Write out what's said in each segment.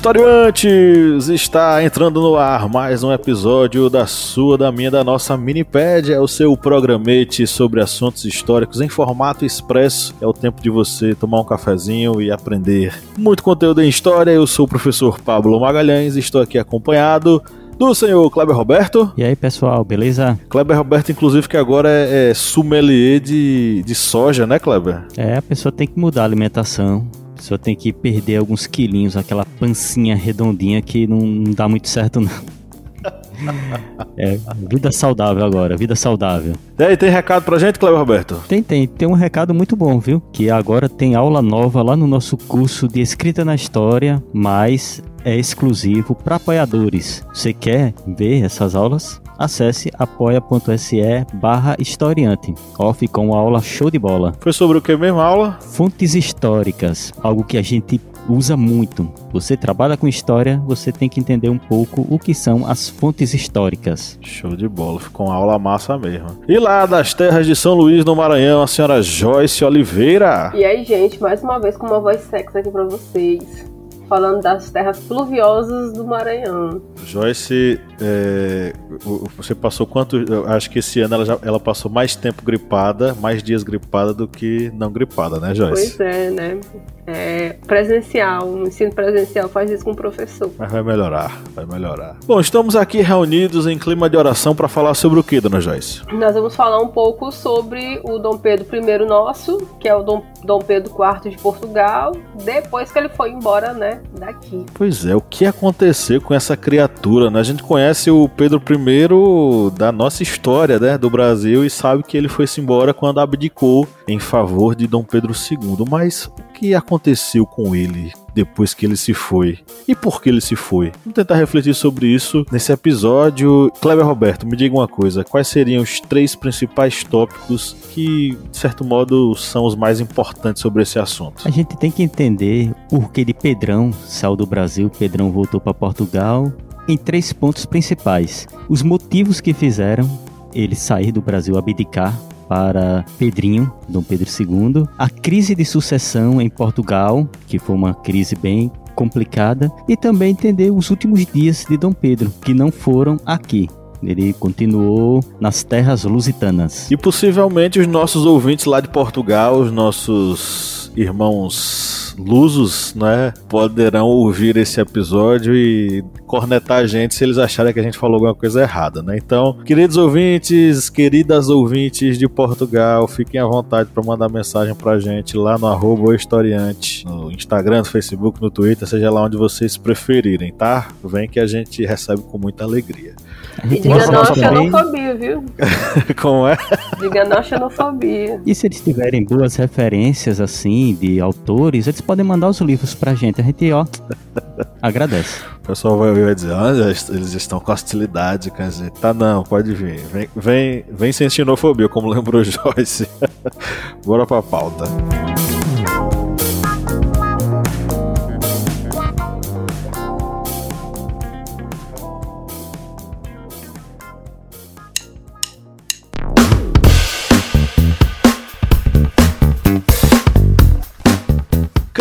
Historiantes! Está entrando no ar mais um episódio da sua, da minha, da nossa Minipédia, o seu programete sobre assuntos históricos em formato expresso. É o tempo de você tomar um cafezinho e aprender muito conteúdo em história. Eu sou o professor Pablo Magalhães estou aqui acompanhado do senhor Kleber Roberto. E aí, pessoal, beleza? Kleber Roberto, inclusive, que agora é, é sommelier de, de soja, né, Kleber? É, a pessoa tem que mudar a alimentação pessoa tem que perder alguns quilinhos, aquela pancinha redondinha que não, dá muito certo, não. É, vida saudável agora, vida saudável. E aí, tem recado pra gente, Cleber Roberto? Tem, tem. Tem um recado muito bom, viu? Que agora tem aula nova lá no nosso curso de Escrita na História, mas é exclusivo para apoiadores. Você quer ver essas aulas? Acesse apoia.se barra historiante. Ó, ficou uma aula show de bola. Foi sobre o que mesmo aula? Fontes históricas, algo que a gente usa muito. Você trabalha com história, você tem que entender um pouco o que são as fontes históricas. Show de bola, ficou uma aula massa mesmo. E lá das terras de São Luís, no Maranhão, a senhora Joyce Oliveira. E aí, gente, mais uma vez com uma voz sexy aqui pra vocês falando das terras pluviosas do Maranhão. Joyce, é, você passou quanto? Acho que esse ano ela, já, ela passou mais tempo gripada, mais dias gripada do que não gripada, né, Joyce? Pois é, né? É, presencial, o ensino presencial faz isso com o professor. Mas vai melhorar, vai melhorar. Bom, estamos aqui reunidos em clima de oração para falar sobre o que, dona Joyce? Nós vamos falar um pouco sobre o Dom Pedro I nosso, que é o Dom, Dom Pedro IV de Portugal, depois que ele foi embora, né, daqui. Pois é, o que aconteceu com essa criatura, né? A gente conhece o Pedro I da nossa história, né, do Brasil e sabe que ele foi-se embora quando abdicou em favor de Dom Pedro II, mas que aconteceu com ele depois que ele se foi. E por que ele se foi? Vamos tentar refletir sobre isso nesse episódio. Kleber Roberto, me diga uma coisa: quais seriam os três principais tópicos que, de certo modo, são os mais importantes sobre esse assunto? A gente tem que entender por que de Pedrão saiu do Brasil, Pedrão voltou para Portugal, em três pontos principais. Os motivos que fizeram ele sair do Brasil, abdicar para Pedrinho, Dom Pedro II, a crise de sucessão em Portugal, que foi uma crise bem complicada, e também entender os últimos dias de Dom Pedro, que não foram aqui, ele continuou nas terras lusitanas. E possivelmente os nossos ouvintes lá de Portugal, os nossos irmãos lusos, né, poderão ouvir esse episódio e cornetar a gente se eles acharem que a gente falou alguma coisa errada, né? Então, queridos ouvintes, queridas ouvintes de Portugal, fiquem à vontade para mandar mensagem pra gente lá no arroba historiante, no Instagram, no Facebook, no Twitter, seja lá onde vocês preferirem, tá? Vem que a gente recebe com muita alegria. E diga não à xenofobia, viu? Como é? Diga não à xenofobia. E se eles tiverem boas referências, assim, de autores, eles podem mandar os livros pra gente. A gente, ó, agradece. O pessoal vai ouvir e vai dizer, ah, eles estão com hostilidade com a gente. Tá não, pode vir. Vem, vem, vem sem xenofobia, como lembrou Joyce. Bora pra pauta.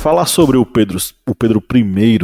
Falar sobre o Pedro, o Pedro I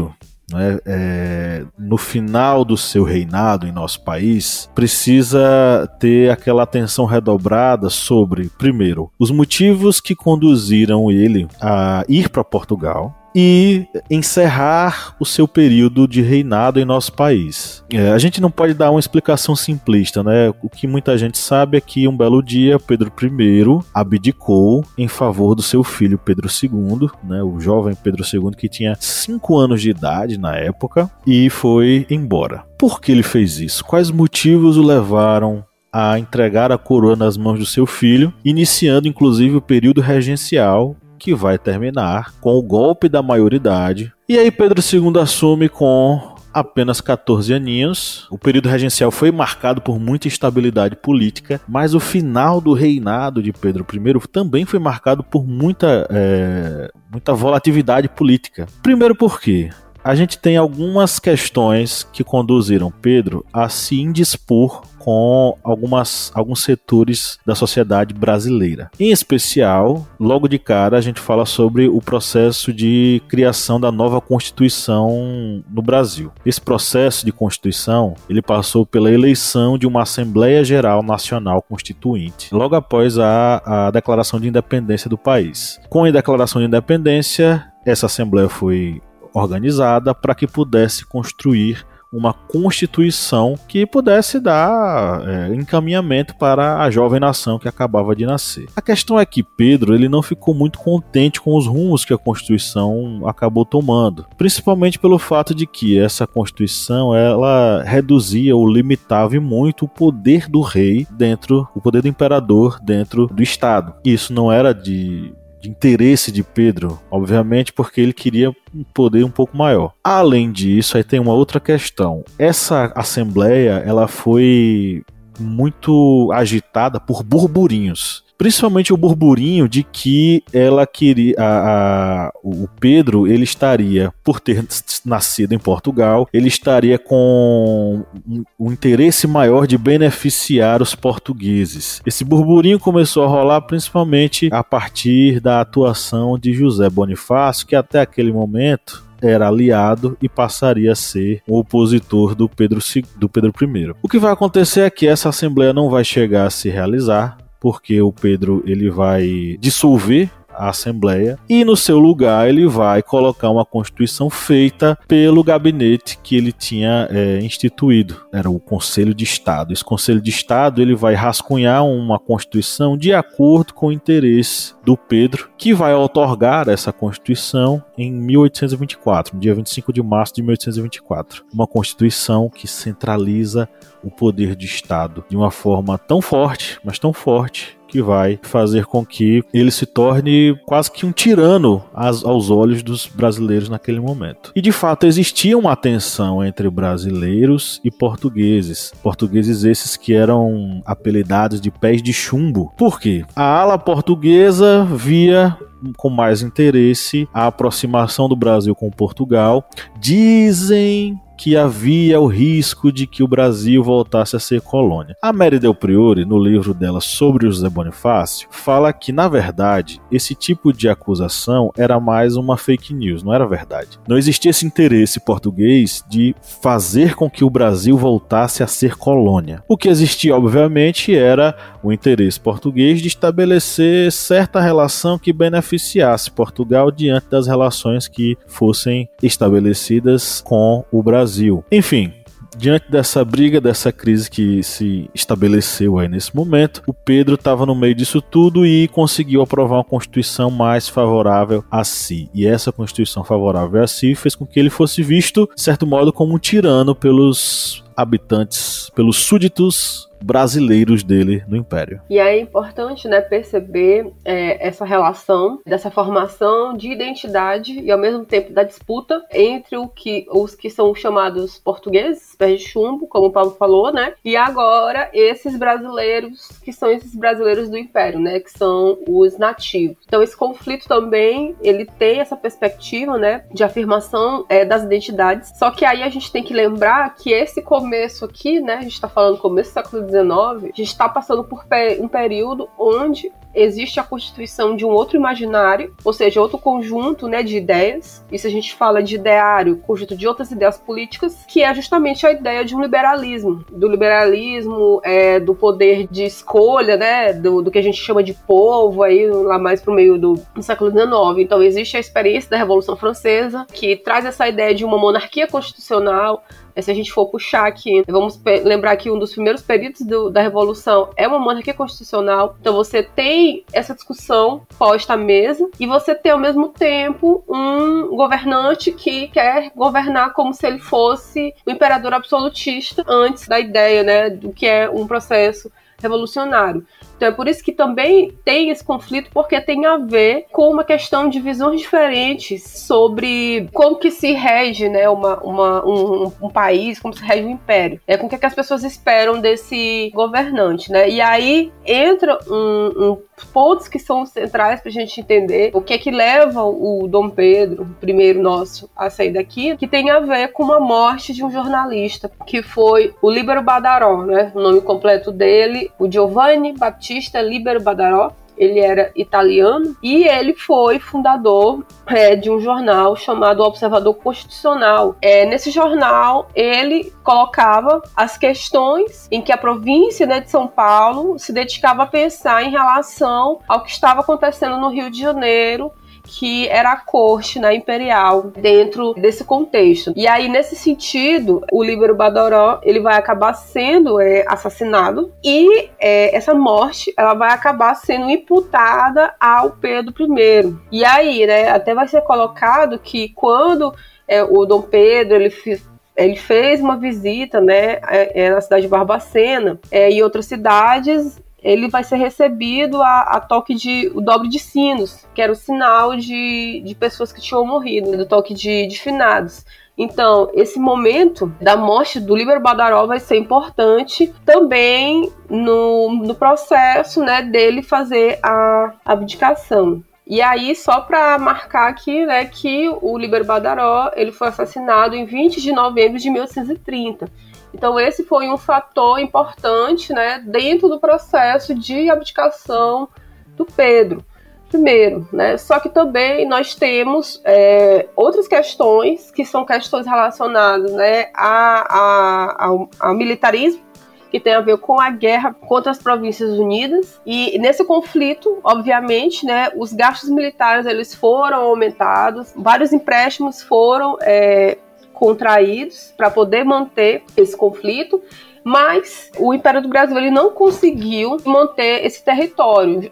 né, é, no final do seu reinado em nosso país, precisa ter aquela atenção redobrada sobre, primeiro, os motivos que conduziram ele a ir para Portugal, e encerrar o seu período de reinado em nosso país. É, a gente não pode dar uma explicação simplista, né? O que muita gente sabe é que um belo dia Pedro I abdicou em favor do seu filho Pedro II, né? O jovem Pedro II que tinha 5 anos de idade na época e foi embora. Por que ele fez isso? Quais motivos o levaram a entregar a coroa nas mãos do seu filho, iniciando inclusive o período regencial que vai terminar com o golpe da maioridade. E aí Pedro II assume com apenas 14 aninhos. O período regencial foi marcado por muita instabilidade política, mas o final do reinado de Pedro I também foi marcado por muita, é, muita volatilidade política. Primeiro porque a gente tem algumas questões que conduziram Pedro a se indispor com algumas, alguns setores da sociedade brasileira. Em especial, logo de cara, a gente fala sobre o processo de criação da nova Constituição no Brasil. Esse processo de Constituição ele passou pela eleição de uma Assembleia Geral Nacional Constituinte, logo após a, a declaração de independência do país. Com a declaração de independência, essa Assembleia foi organizada para que pudesse construir uma constituição que pudesse dar é, encaminhamento para a jovem nação que acabava de nascer. A questão é que Pedro ele não ficou muito contente com os rumos que a constituição acabou tomando, principalmente pelo fato de que essa constituição ela reduzia ou limitava muito o poder do rei dentro, o poder do imperador dentro do estado. Isso não era de de interesse de Pedro, obviamente, porque ele queria um poder um pouco maior. Além disso, aí tem uma outra questão. Essa assembleia, ela foi muito agitada por burburinhos principalmente o burburinho de que ela queria a, a, o Pedro ele estaria por ter nascido em Portugal ele estaria com um, um, interesse maior de beneficiar os portugueses esse burburinho começou a rolar principalmente a partir da atuação de José Bonifácio que até aquele momento era aliado e passaria a ser o opositor do Pedro, do Pedro I. O que vai acontecer é que essa assembleia não vai chegar a se realizar, porque o Pedro ele vai dissolver a Assembleia e no seu lugar ele vai colocar uma constituição feita pelo gabinete que ele tinha é, instituído. Era o Conselho de Estado. Esse Conselho de Estado ele vai rascunhar uma constituição de acordo com o interesse do Pedro, que vai otorgar essa constituição em 1824, no dia 25 de março de 1824. Uma constituição que centraliza o poder de Estado de uma forma tão forte, mas tão forte, que vai fazer com que ele se torne quase que um tirano aos olhos dos brasileiros naquele momento. E de fato existia uma tensão entre brasileiros e portugueses. Portugueses esses que eram apelidados de pés de chumbo. Por quê? A ala portuguesa via com mais interesse a aproximação do Brasil com Portugal. Dizem que havia o risco de que o Brasil voltasse a ser colônia. A Mary Del Priore, no livro dela sobre José Bonifácio, fala que, na verdade, esse tipo de acusação era mais uma fake news, não era verdade. Não existia esse interesse português de fazer com que o Brasil voltasse a ser colônia. O que existia, obviamente, era o interesse português de estabelecer certa relação que beneficiasse Portugal diante das relações que fossem estabelecidas com o Brasil. Enfim, diante dessa briga, dessa crise que se estabeleceu aí nesse momento, o Pedro estava no meio disso tudo e conseguiu aprovar uma constituição mais favorável a si. E essa constituição favorável a si fez com que ele fosse visto, de certo modo, como um tirano pelos habitantes, pelos súditos brasileiros dele no Império. E é importante né, perceber é, essa relação dessa formação de identidade e ao mesmo tempo da disputa entre o que, os que são chamados portugueses, pés de chumbo, como o Paulo falou, né? E agora esses brasileiros que são esses brasileiros do Império, né? Que são os nativos. Então esse conflito também ele tem essa perspectiva, né? De afirmação é, das identidades. Só que aí a gente tem que lembrar que esse começo aqui, né? A gente está falando começo do século A gente está passando por um período onde existe a constituição de um outro imaginário, ou seja, outro conjunto né, de ideias. Isso a gente fala de ideário, conjunto de outras ideias políticas, que é justamente a ideia de um liberalismo. Do liberalismo, é, do poder de escolha, né, do, do, que a gente chama de povo, aí lá mais pro meio do, do século XIX. Então existe a experiência da Revolução Francesa, que traz essa ideia de uma monarquia constitucional, se a gente for puxar aqui, vamos lembrar que um dos primeiros períodos do, da Revolução é uma monarquia constitucional. Então você tem essa discussão posta à mesa e você tem ao mesmo tempo um governante que quer governar como se ele fosse o imperador absolutista antes da ideia, né, do que é um processo revolucionário. Então é por isso que também tem esse conflito, porque tem a ver com uma questão de visões diferentes sobre como que se rege né, uma, uma um, um, país, como se rege um império. É com o que, que as pessoas esperam desse governante. Né? E aí entra um, um pontos que são centrais para a gente entender o que é que leva o Dom Pedro, primeiro nosso, a sair daqui, que tem a ver com a morte de um jornalista, que foi o Libero Badaró, né? O nome completo dele, o Giovanni Battista Libero Badaró ele era italiano e ele foi fundador é, de um jornal chamado Observador Constitucional. É, nesse jornal, ele colocava as questões em que a província né, de São Paulo se dedicava a pensar em relação ao que estava acontecendo no Rio de Janeiro que era a corte né, imperial dentro desse contexto. E aí, nesse sentido, o Líbero Badoró ele vai acabar sendo é, assassinado e é, essa morte ela vai acabar sendo imputada ao Pedro I. E aí, né, até vai ser colocado que quando é, o Dom Pedro ele ele fez uma visita né, é, é, na cidade de Barbacena é, e outras cidades ele vai ser recebido a, a, toque de o dobre de sinos, que era o sinal de, de pessoas que tinham morrido, do toque de, de finados. Então, esse momento da morte do Liber Badaró vai ser importante também no, no processo né, dele fazer a abdicação. E aí, só para marcar aqui, né, que o Liber Badaró ele foi assassinado em 20 de novembro de 1830. Então, esse foi um fator importante né, dentro do processo de abdicação do Pedro. Primeiro, né? Só que também nós temos é, outras questões que são questões relacionadas né, a, a, ao, ao militarismo, que tem a ver com a guerra contra as Províncias Unidas. E nesse conflito, obviamente, né, os gastos militares eles foram aumentados, vários empréstimos foram é, contraídos para poder manter esse conflito, mas o Império do Brasil ele não conseguiu manter esse território.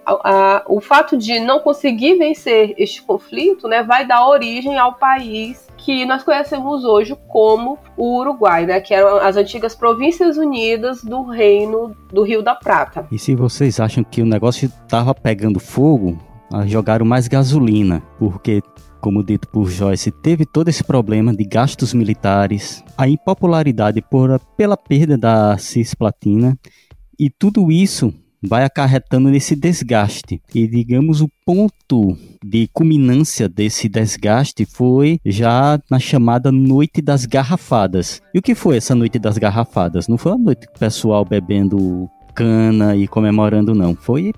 O fato de não conseguir vencer este conflito né, vai dar origem ao país que nós conhecemos hoje como o Uruguai, né, que eram as antigas Províncias Unidas do Reino do Rio da Prata. E se vocês acham que o negócio estava pegando fogo, jogaram mais gasolina, porque como dito por Joyce, teve todo esse problema de gastos militares, a impopularidade por, pela perda da cisplatina, e tudo isso vai acarretando nesse desgaste. E digamos o ponto de culminância desse desgaste foi já na chamada Noite das Garrafadas. E o que foi essa Noite das Garrafadas? Não foi uma noite pessoal bebendo cana e comemorando não, foi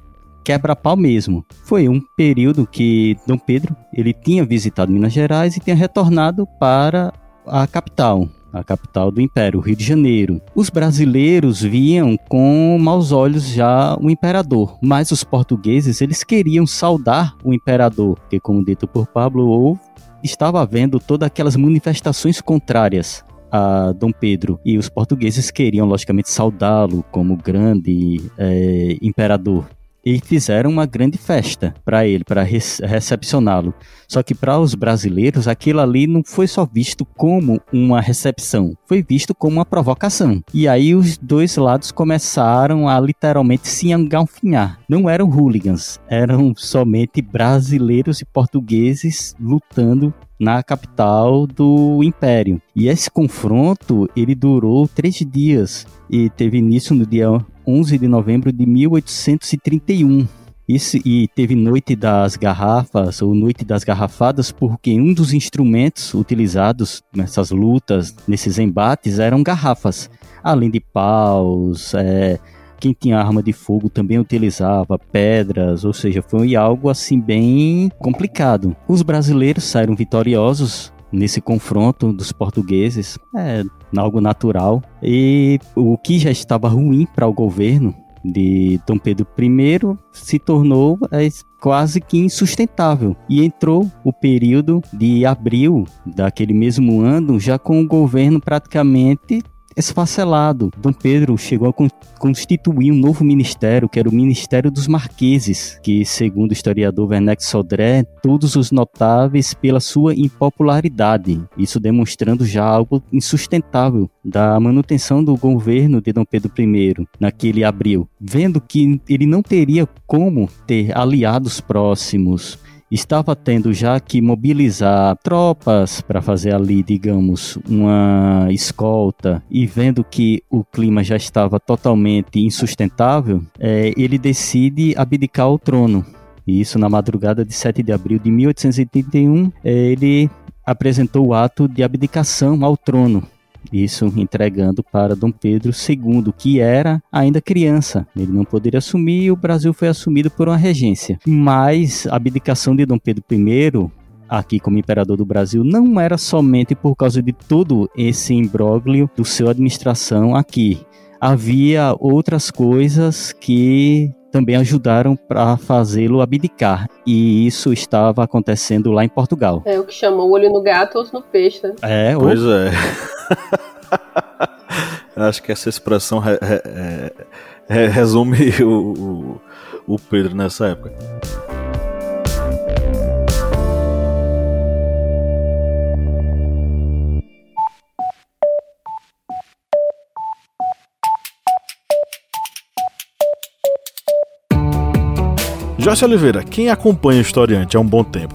quebra-pau mesmo. Foi um período que Dom Pedro ele tinha visitado Minas Gerais e tinha retornado para a capital, a capital do Império, o Rio de Janeiro. Os brasileiros viam com maus olhos já o imperador, mas os portugueses eles queriam saudar o imperador, que como dito por Pablo, ou estava havendo todas aquelas manifestações contrárias a Dom Pedro e os portugueses queriam logicamente saudá-lo como grande é, imperador e fizeram uma grande festa para ele, para recepcioná-lo. Só que para os brasileiros, aquilo ali não foi só visto como uma recepção, foi visto como uma provocação. E aí os dois lados começaram a literalmente se engalfinhar. Não eram hooligans, eram somente brasileiros e portugueses lutando na capital do Império. E esse confronto ele durou três dias e teve início no dia 11 de novembro de 1831. Isso, e teve Noite das Garrafas, ou Noite das Garrafadas, porque um dos instrumentos utilizados nessas lutas, nesses embates, eram garrafas, além de paus, é, quem tinha arma de fogo também utilizava pedras, ou seja, foi algo assim bem complicado. Os brasileiros saíram vitoriosos nesse confronto dos portugueses, é algo natural. E o que já estava ruim para o governo de Dom Pedro I se tornou é, quase que insustentável. E entrou o período de abril daquele mesmo ano, já com o governo praticamente esfacelado. Dom Pedro chegou a constituir um novo ministério, que era o Ministério dos Marqueses, que, segundo o historiador Werneck Sodré, todos os notáveis pela sua impopularidade, isso demonstrando já algo insustentável da manutenção do governo de Dom Pedro I naquele abril, vendo que ele não teria como ter aliados próximos, estava tendo já que mobilizar tropas para fazer ali, digamos, uma escolta e vendo que o clima já estava totalmente insustentável, é, ele decide abdicar o trono. E isso na madrugada de 7 de abril de 1881, é, ele apresentou o ato de abdicação ao trono isso entregando para Dom Pedro II, que era ainda criança. Ele não poderia assumir e o Brasil foi assumido por uma regência. Mas a abdicação de Dom Pedro I aqui como imperador do Brasil não era somente por causa de todo esse imbróglio do seu administração aqui. Havia outras coisas que também ajudaram para fazê-lo abdicar. E isso estava acontecendo lá em Portugal. É o que chama o olho no gato, outro no peixe, né? É, pois ou... é. Acho que essa expressão re, re, re, resume o, o, o Pedro nessa época. Joyce Oliveira, quem acompanha o Historiante há um bom tempo,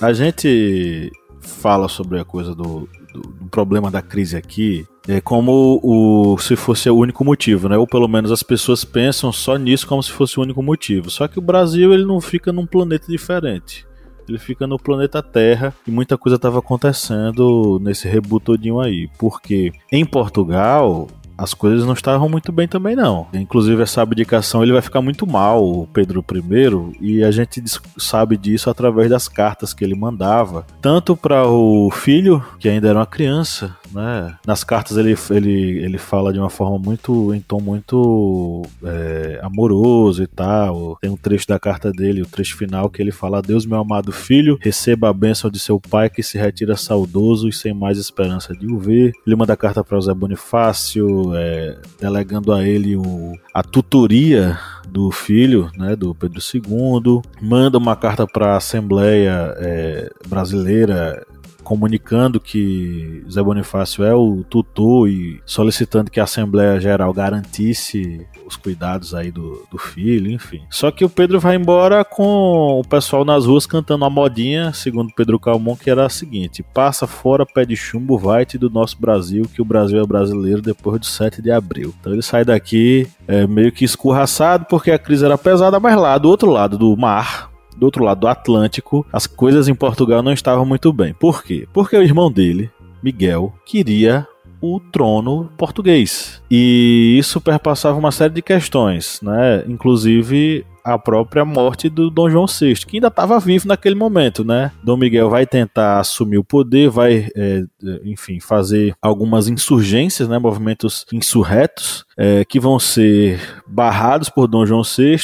A gente fala sobre a coisa do, do, do, problema da crise aqui é como o, se fosse o único motivo, né? Ou pelo menos as pessoas pensam só nisso como se fosse o único motivo. Só que o Brasil ele não fica num planeta diferente. Ele fica no planeta Terra e muita coisa estava acontecendo nesse reboot todinho aí. Porque em Portugal, as coisas não estavam muito bem também não. Inclusive essa abdicação ele vai ficar muito mal, o Pedro I, e a gente sabe disso através das cartas que ele mandava, tanto para o filho, que ainda era uma criança, né? Nas cartas ele, ele, ele fala de uma forma muito, em tom muito é, amoroso e tal. Tem um trecho da carta dele, o trecho final, que ele fala: Deus, meu amado filho, receba a bênção de seu pai que se retira saudoso e sem mais esperança de o ver. Ele manda carta para José Bonifácio, é, delegando a ele o, a tutoria do filho, né, do Pedro II, manda uma carta para a Assembleia é, Brasileira comunicando que Zé Bonifácio é o tutor e solicitando que a Assembleia Geral garantisse os cuidados aí do, do filho, enfim. Só que o Pedro vai embora com o pessoal nas ruas cantando a modinha, segundo Pedro Calmon, que era a seguinte: passa fora, pé de chumbo, vai-te do nosso Brasil, que o Brasil é brasileiro depois do 7 de abril. Então ele sai daqui é, meio que escorraçado porque a crise era pesada, mas lá do outro lado do mar, do outro lado do Atlântico, as coisas em Portugal não estavam muito bem. Por quê? Porque o irmão dele, Miguel, queria o trono português. E isso perpassava uma série de questões, né? Inclusive a própria morte do Dom João VI, que ainda estava vivo naquele momento, né? Dom Miguel vai tentar assumir o poder, vai, é, enfim, fazer algumas insurgências, né? Movimentos insurretos, é, que vão ser barrados por Dom João VI.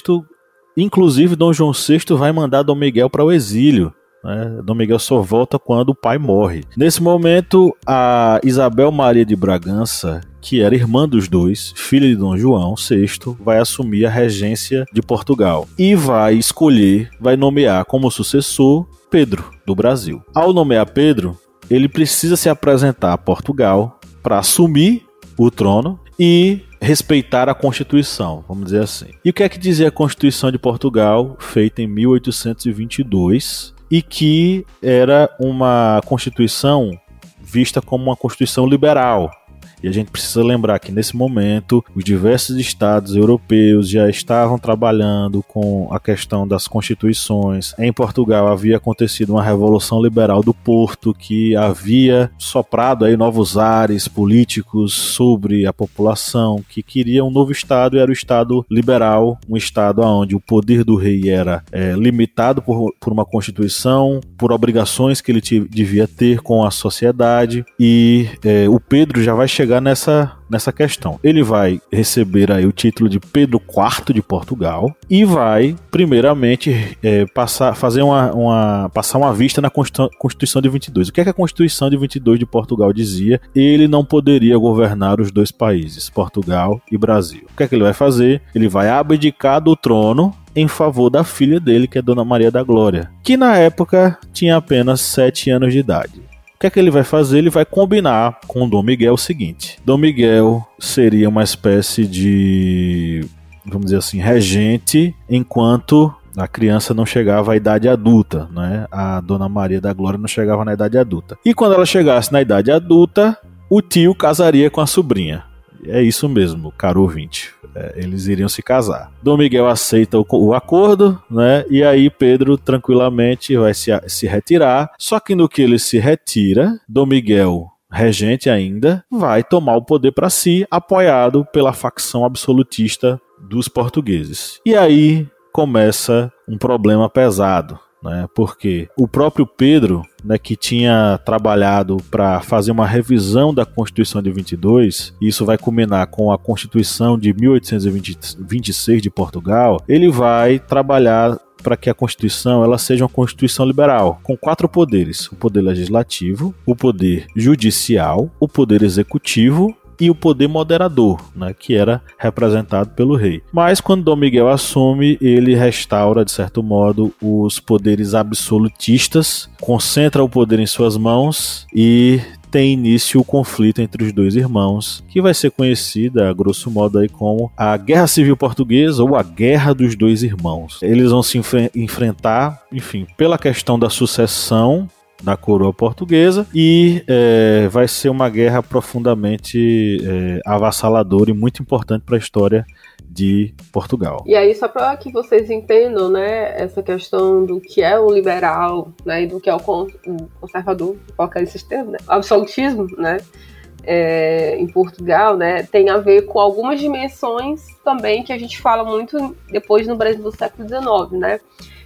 Inclusive, Dom João VI vai mandar Dom Miguel para o exílio. Né? Dom Miguel só volta quando o pai morre. Nesse momento, a Isabel Maria de Bragança, que era irmã dos dois, filha de Dom João VI, vai assumir a regência de Portugal e vai escolher, vai nomear como sucessor Pedro do Brasil. Ao nomear Pedro, ele precisa se apresentar a Portugal para assumir o trono e respeitar a Constituição, vamos dizer assim. E o que é que dizia a Constituição de Portugal, feita em 1822, e que era uma Constituição vista como uma Constituição liberal, e a gente precisa lembrar que nesse momento os diversos estados europeus já estavam trabalhando com a questão das constituições. Em Portugal havia acontecido uma revolução liberal do Porto que havia soprado aí novos ares políticos sobre a população que queria um novo estado e era o estado liberal, um estado onde o poder do rei era é, limitado por, por uma constituição, por obrigações que ele devia ter com a sociedade e é, o Pedro já vai chegar chegar nessa, nessa questão. Ele vai receber aí o título de Pedro IV de Portugal e vai, primeiramente, é, passar, fazer uma, uma, passar uma vista na Constituição de 22. O que é que a Constituição de 22 de Portugal dizia? Ele não poderia governar os dois países, Portugal e Brasil. O que é que ele vai fazer? Ele vai abdicar do trono em favor da filha dele, que é Dona Maria da Glória, que na época tinha apenas 7 anos de idade que é que ele vai fazer? Ele vai combinar com Dom Miguel o seguinte: Dom Miguel seria uma espécie de, vamos dizer assim, regente enquanto a criança não chegava à idade adulta, né? A Dona Maria da Glória não chegava na idade adulta. E quando ela chegasse na idade adulta, o tio casaria com a sobrinha. É isso mesmo, caro ouvinte. É, eles iriam se casar. Dom Miguel aceita o, o, acordo, né? E aí Pedro tranquilamente vai se, se retirar. Só que no que ele se retira, Dom Miguel regente ainda, vai tomar o poder para si, apoiado pela facção absolutista dos portugueses. E aí começa um problema pesado né? Porque o próprio Pedro, né, que tinha trabalhado para fazer uma revisão da Constituição de 22, e isso vai culminar com a Constituição de 1826 de Portugal, ele vai trabalhar para que a Constituição ela seja uma Constituição liberal, com quatro poderes: o poder legislativo, o poder judicial, o poder executivo e o poder moderador, né, que era representado pelo rei. Mas quando Dom Miguel assume, ele restaura, de certo modo, os poderes absolutistas, concentra o poder em suas mãos e tem início o conflito entre os dois irmãos, que vai ser conhecida, a grosso modo, aí como a Guerra Civil Portuguesa ou a Guerra dos Dois Irmãos. Eles vão se enfrentar, enfim, pela questão da sucessão da coroa portuguesa e é, vai ser uma guerra profundamente é, avassaladora e muito importante para a história de Portugal. E aí, só para que vocês entendam, né, essa questão do que é o liberal, né, e do que é o conservador, qualquer sistema, né, absolutismo, né, é, em Portugal, né, tem a ver com algumas dimensões também que a gente fala muito depois no Brasil do século XIX, né,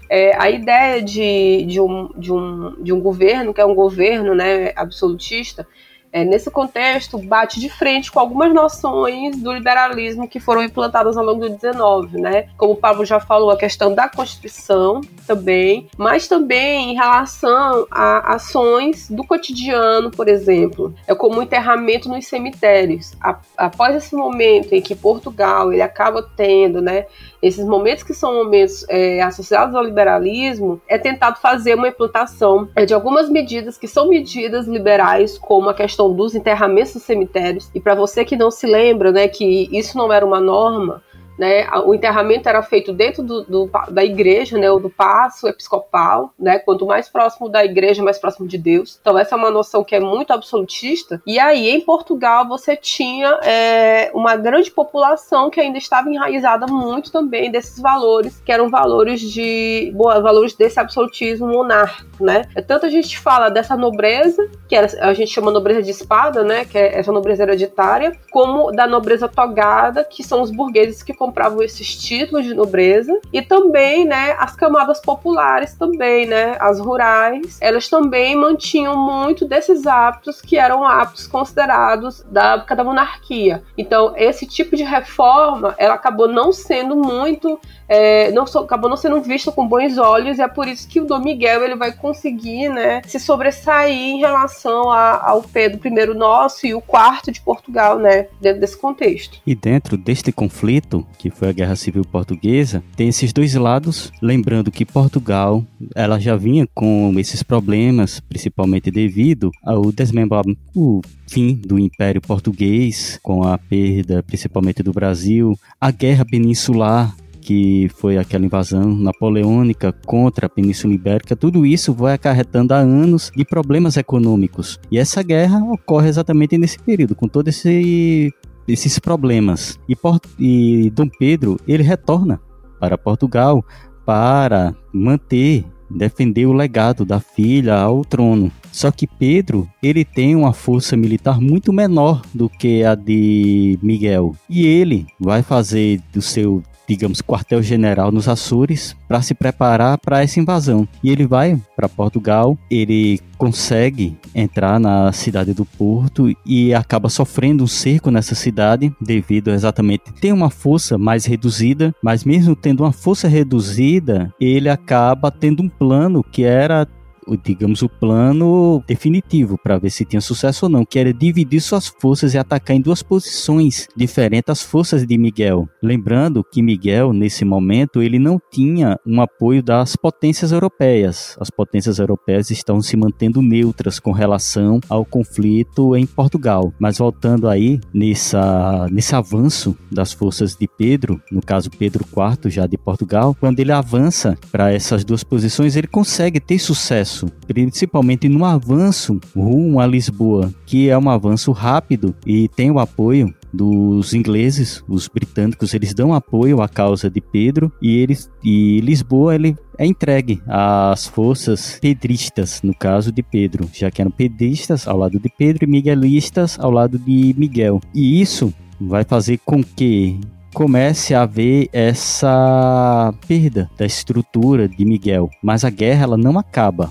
é, a ideia de, de, um, de, um, de um governo, que é um governo né, absolutista, é, nesse contexto, bate de frente com algumas noções do liberalismo que foram implantadas ao longo do 19, né? Como o Pablo já falou, a questão da Constituição também, mas também em relação a ações do cotidiano, por exemplo, é como o enterramento nos cemitérios. Após esse momento em que Portugal ele acaba tendo, né, esses momentos que são momentos é, associados ao liberalismo, é tentado fazer uma implantação de algumas medidas que são medidas liberais, como a questão dos enterramentos dos cemitérios. E para você que não se lembra, né, que isso não era uma norma, né? O enterramento era feito dentro do, do, da igreja, né? ou do passo episcopal, né? Quanto mais próximo da igreja, mais próximo de Deus. Então essa é uma noção que é muito absolutista. E aí em Portugal você tinha é, uma grande população que ainda estava enraizada muito também desses valores, que eram valores de boa, valores desse absolutismo monárquico, né? É tanto a gente fala dessa nobreza que era, a gente chama nobreza de espada, né, que é essa nobreza hereditária, como da nobreza togada, que são os burgueses que compravam esses títulos de nobreza, e também, né, as camadas populares também, né, as rurais, elas também mantinham muito desses hábitos que eram hábitos considerados da época da monarquia. Então, esse tipo de reforma, ela acabou não sendo muito é, não, acabou não sendo visto com bons olhos e é por isso que o Dom Miguel ele vai conseguir né, se sobressair em relação a, ao Pedro I nosso e o quarto de Portugal, né, dentro desse contexto. E dentro deste conflito, que foi a Guerra Civil Portuguesa, tem esses dois lados, lembrando que Portugal ela já vinha com esses problemas, principalmente devido ao desmembramento, o fim do Império Português, com a perda principalmente do Brasil, a Guerra Peninsular que foi aquela invasão napoleônica contra a Península Ibérica, tudo isso vai acarretando há anos de problemas econômicos. E essa guerra ocorre exatamente nesse período, com todo esse esses problemas. E, e Dom Pedro, ele retorna para Portugal para manter defender o legado da filha ao trono. Só que Pedro, ele tem uma força militar muito menor do que a de Miguel. E ele vai fazer do seu digamos, quartel-general nos Açores para se preparar para essa invasão. E ele vai para Portugal, ele consegue entrar na cidade do Porto e acaba sofrendo um cerco nessa cidade devido exatamente tem uma força mais reduzida, mas mesmo tendo uma força reduzida, ele acaba tendo um plano que era digamos, o plano definitivo para ver se tinha sucesso ou não, que era dividir suas forças e atacar em duas posições diferentes as forças de Miguel. Lembrando que Miguel, nesse momento, ele não tinha um apoio das potências europeias. As potências europeias estão se mantendo neutras com relação ao conflito em Portugal. Mas voltando aí nessa, nesse avanço das forças de Pedro, no caso Pedro IV já de Portugal, quando ele avança para essas duas posições, ele consegue ter sucesso avanço, principalmente no avanço rumo a Lisboa, que é um avanço rápido e tem o apoio dos ingleses, os britânicos, eles dão apoio à causa de Pedro e eles e Lisboa ele é entregue às forças pedristas, no caso de Pedro, já que eram pedristas ao lado de Pedro e miguelistas ao lado de Miguel. E isso vai fazer com que comece a haver essa perda da estrutura de Miguel, mas a guerra ela não acaba.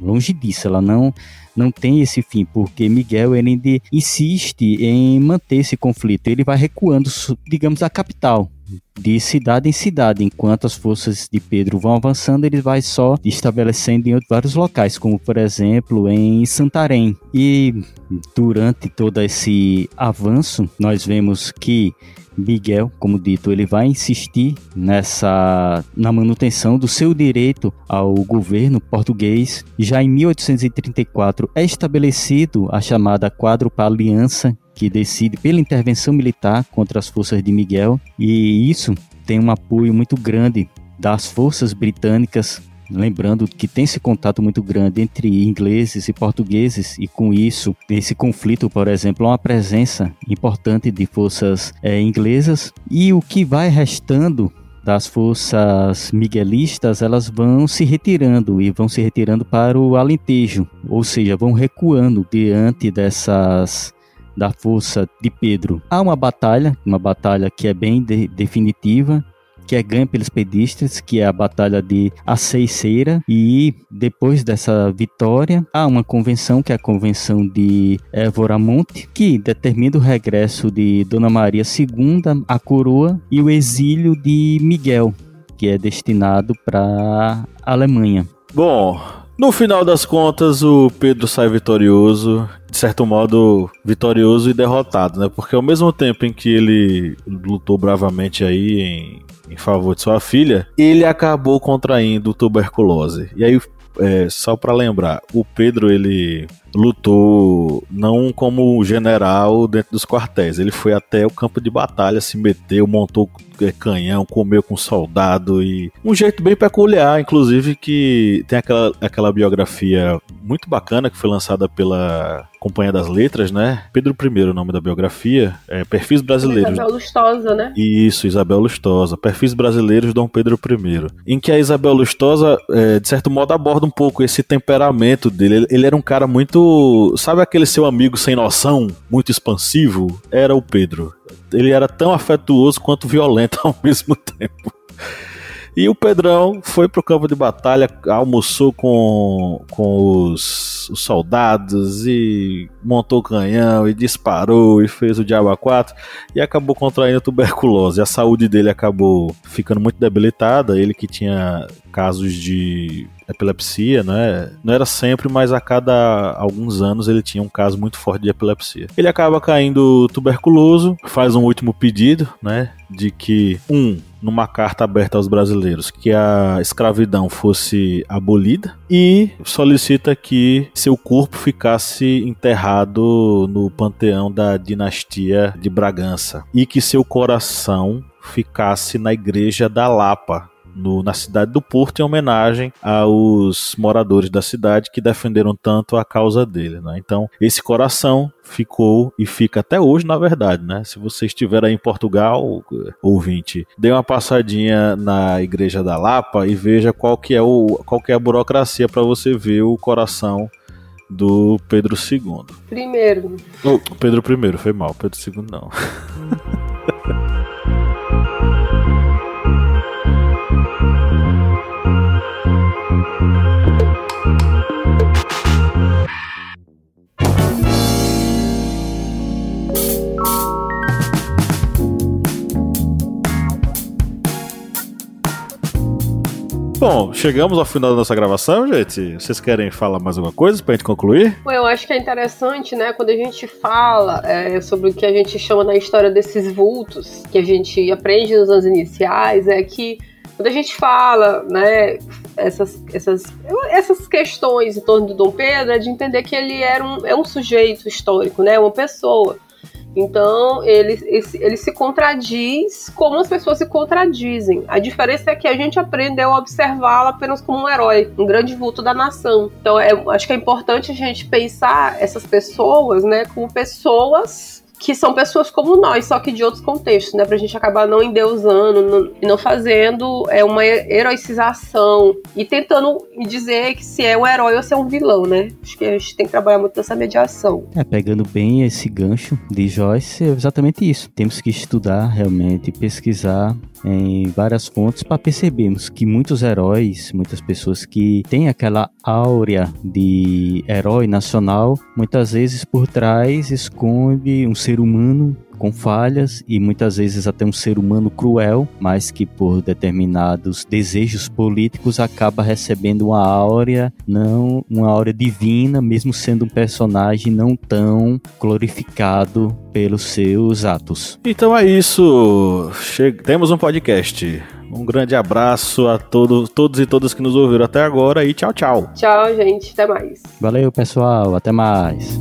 Longe disso, ela não não tem esse fim, porque Miguel ele insiste em manter esse conflito. Ele vai recuando, digamos, a capital, de cidade em cidade, enquanto as forças de Pedro vão avançando, ele vai só estabelecendo em vários locais, como por exemplo em Santarém. E durante todo esse avanço, nós vemos que Miguel, como dito, ele vai insistir nessa na manutenção do seu direito ao governo português. Já em 1834 é estabelecido a chamada Quádrupla Aliança, que decide pela intervenção militar contra as forças de Miguel, e isso tem um apoio muito grande das forças britânicas Lembrando que tem esse contato muito grande entre ingleses e portugueses, e com isso, esse conflito, por exemplo, é uma presença importante de forças é, inglesas. E o que vai restando das forças miguelistas, elas vão se retirando e vão se retirando para o Alentejo, ou seja, vão recuando diante dessas da força de Pedro. Há uma batalha, uma batalha que é bem de definitiva, que é ganha pelos pedistas, que é a Batalha de Aceiceira. E depois dessa vitória, há uma convenção, que é a Convenção de Évora-Monte, que determina o regresso de Dona Maria II à coroa e o exílio de Miguel, que é destinado para a Alemanha. Bom, no final das contas, o Pedro sai vitorioso, de certo modo, vitorioso e derrotado, né? Porque ao mesmo tempo em que ele lutou bravamente aí em em favor de sua filha, ele acabou contraindo tuberculose. E aí, é, só para lembrar, o Pedro ele lutou não como general dentro dos quartéis, ele foi até o campo de batalha, se meteu, montou é, canhão, comeu com soldado e um jeito bem peculiar, inclusive que tem aquela, aquela biografia muito bacana que foi lançada pela Companhia das Letras, né? Pedro I, o nome da biografia, é Perfis Brasileiros. Isabel Lustosa, né? Isso, Isabel Lustosa. Perfis Brasileiros Dom Pedro I. Em que a Isabel Lustosa, é, de certo modo, aborda um pouco esse temperamento dele. Ele, ele era um cara muito Sabe aquele seu amigo sem noção, muito expansivo? Era o Pedro. Ele era tão afetuoso quanto violento ao mesmo tempo. E o Pedrão foi pro campo de batalha, almoçou com, com os, os soldados e montou o canhão e disparou e fez o diabo a quatro e acabou contraindo tuberculose. A saúde dele acabou ficando muito debilitada. Ele que tinha casos de epilepsia, né? Não era sempre, mas a cada alguns anos ele tinha um caso muito forte de epilepsia. Ele acaba caindo tuberculoso, faz um último pedido, né? De que, um, numa carta aberta aos brasileiros, que a escravidão fosse abolida e solicita que seu corpo ficasse enterrado no panteão da dinastia de Bragança e que seu coração ficasse na igreja da Lapa, no, na cidade do Porto em homenagem aos moradores da cidade que defenderam tanto a causa dele. Né? Então, esse coração ficou e fica até hoje, na verdade. Né? Se você estiver aí em Portugal, ouvinte, dê uma passadinha na Igreja da Lapa e veja qual que é, o, qual que é a burocracia para você ver o coração do Pedro II. Primeiro. Oh, Pedro I, foi mal, Pedro II não. Bom, chegamos ao final da nossa gravação, gente. Vocês querem falar mais alguma coisa pra gente concluir? Eu acho que é interessante, né, quando a gente fala é, sobre o que a gente chama na história desses vultos, que a gente aprende nos anos iniciais, é que quando a gente fala, né, essas, essas, essas questões em torno do Dom Pedro, é de entender que ele era um, é um sujeito histórico, né, uma pessoa. Então, ele, ele se contradiz como as pessoas se contradizem. A diferença é que a gente aprendeu a observá-lo apenas como um herói, um grande vulto da nação. Então, é, acho que é importante a gente pensar essas pessoas né, como pessoas que são pessoas como nós, só que de outros contextos, né? Pra gente acabar não endeusando e não fazendo é, uma heroicização e tentando dizer que se é um herói ou se é um vilão, né? Acho que a gente tem que trabalhar muito nessa mediação. É, pegando bem esse gancho de Joyce, é exatamente isso. Temos que estudar realmente, pesquisar em várias fontes para percebermos que muitos heróis, muitas pessoas que têm aquela áurea de herói nacional, muitas vezes por trás esconde um ser humano com falhas e muitas vezes até um ser humano cruel, mas que por determinados desejos políticos acaba recebendo uma áurea, não uma áurea divina, mesmo sendo um personagem não tão glorificado pelos seus atos. Então é isso. Che temos um podcast. Um grande abraço a todos, todos e todas que nos ouviram até agora e tchau, tchau. Tchau, gente. Até mais. Valeu, pessoal. Até mais.